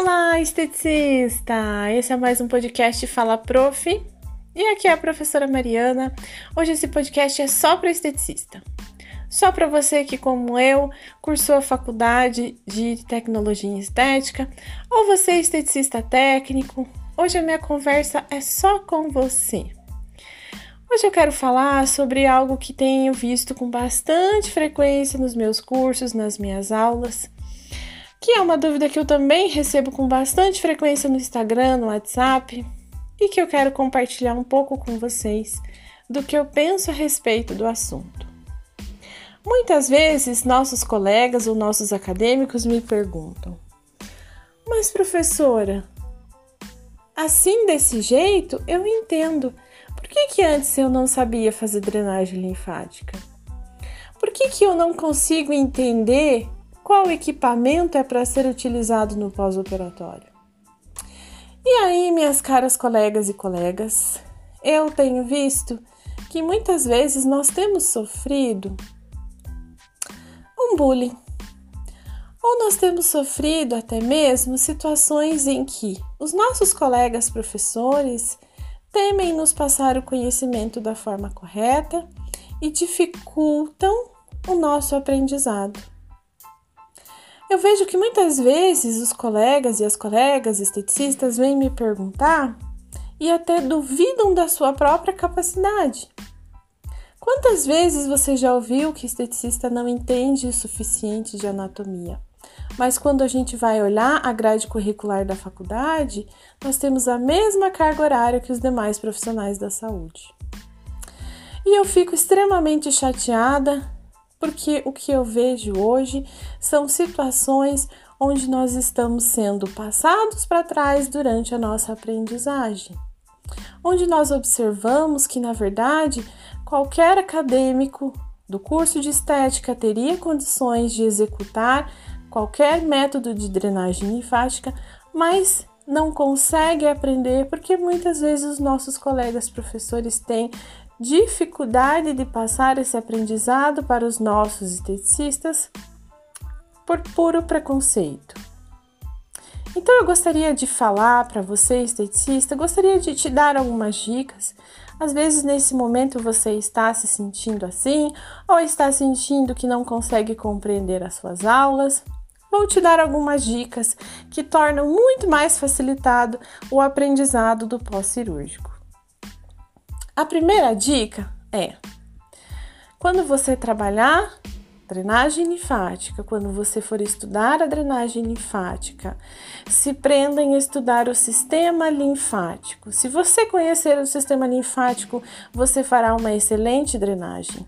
Olá, esteticista! Esse é mais um podcast Fala Prof. E aqui é a professora Mariana. Hoje esse podcast é só para esteticista. Só para você que, como eu, cursou a faculdade de tecnologia em estética, ou você é esteticista técnico. Hoje a minha conversa é só com você. Hoje eu quero falar sobre algo que tenho visto com bastante frequência nos meus cursos, nas minhas aulas, que é uma dúvida que eu também recebo com bastante frequência no Instagram, no WhatsApp, e que eu quero compartilhar um pouco com vocês do que eu penso a respeito do assunto. Muitas vezes nossos colegas ou nossos acadêmicos me perguntam: Mas professora, assim desse jeito eu entendo por que, que antes eu não sabia fazer drenagem linfática? Por que, que eu não consigo entender qual equipamento é para ser utilizado no pós-operatório? E aí, minhas caras colegas e colegas, eu tenho visto que muitas vezes nós temos sofrido um bullying. Ou nós temos sofrido até mesmo situações em que os nossos colegas professores temem nos passar o conhecimento da forma correta e dificultam o nosso aprendizado. Eu vejo que muitas vezes os colegas e as colegas esteticistas vêm me perguntar e até duvidam da sua própria capacidade. Quantas vezes você já ouviu que esteticista não entende o suficiente de anatomia? Mas quando a gente vai olhar a grade curricular da faculdade, nós temos a mesma carga horária que os demais profissionais da saúde. E eu fico extremamente chateada porque o que eu vejo hoje são situações onde nós estamos sendo passados para trás durante a nossa aprendizagem. Onde nós observamos que, na verdade, qualquer acadêmico do curso de estética teria condições de executar qualquer método de drenagem linfática, mas não consegue aprender porque muitas vezes os nossos colegas professores têm dificuldade de passar esse aprendizado para os nossos esteticistas por puro preconceito. Então eu gostaria de falar para você, esteticista, gostaria de te dar algumas dicas. Às vezes nesse momento você está se sentindo assim ou está sentindo que não consegue compreender as suas aulas vou te dar algumas dicas que tornam muito mais facilitado o aprendizado do pós-cirúrgico. A primeira dica é: quando você trabalhar drenagem linfática, quando você for estudar a drenagem linfática, se prenda em estudar o sistema linfático. Se você conhecer o sistema linfático, você fará uma excelente drenagem.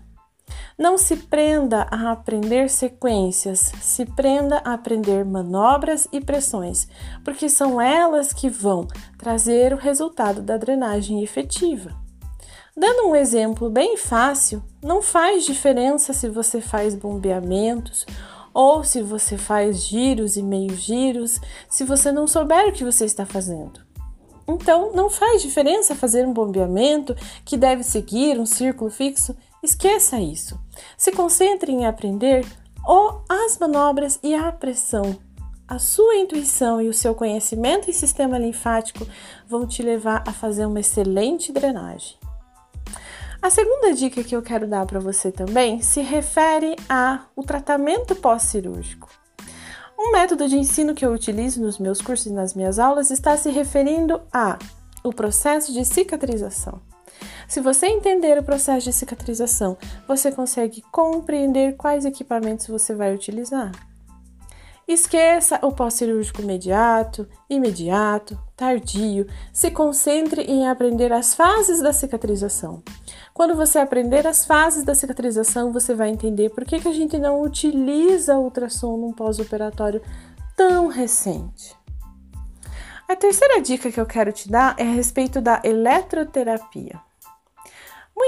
Não se prenda a aprender sequências, se prenda a aprender manobras e pressões, porque são elas que vão trazer o resultado da drenagem efetiva. Dando um exemplo bem fácil, não faz diferença se você faz bombeamentos ou se você faz giros e meio giros, se você não souber o que você está fazendo. Então, não faz diferença fazer um bombeamento que deve seguir um círculo fixo Esqueça isso. Se concentre em aprender ou as manobras e a pressão. A sua intuição e o seu conhecimento em sistema linfático vão te levar a fazer uma excelente drenagem. A segunda dica que eu quero dar para você também se refere ao tratamento pós-cirúrgico. Um método de ensino que eu utilizo nos meus cursos e nas minhas aulas está se referindo a o processo de cicatrização. Se você entender o processo de cicatrização, você consegue compreender quais equipamentos você vai utilizar. Esqueça o pós-cirúrgico imediato, imediato, tardio. Se concentre em aprender as fases da cicatrização. Quando você aprender as fases da cicatrização, você vai entender por que, que a gente não utiliza ultrassom num pós-operatório tão recente. A terceira dica que eu quero te dar é a respeito da eletroterapia.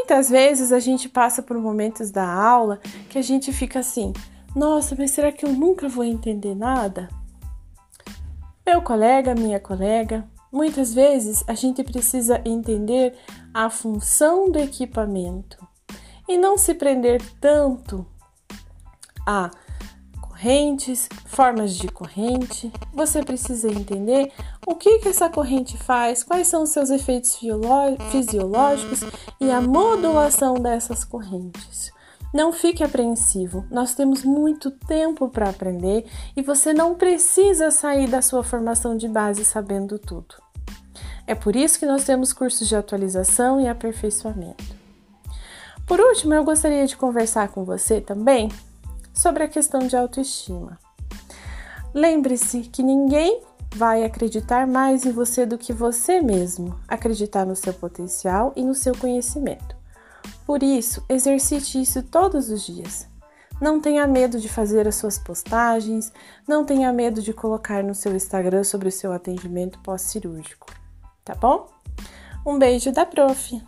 Muitas vezes a gente passa por momentos da aula que a gente fica assim: nossa, mas será que eu nunca vou entender nada? Meu colega, minha colega, muitas vezes a gente precisa entender a função do equipamento e não se prender tanto a correntes, formas de corrente. Você precisa entender o que, que essa corrente faz, quais são os seus efeitos fisiológicos e a modulação dessas correntes. Não fique apreensivo, nós temos muito tempo para aprender e você não precisa sair da sua formação de base sabendo tudo. É por isso que nós temos cursos de atualização e aperfeiçoamento. Por último, eu gostaria de conversar com você também sobre a questão de autoestima. Lembre-se que ninguém vai acreditar mais em você do que você mesmo, acreditar no seu potencial e no seu conhecimento. Por isso, exercite isso todos os dias. Não tenha medo de fazer as suas postagens, não tenha medo de colocar no seu Instagram sobre o seu atendimento pós-cirúrgico, tá bom? Um beijo da prof!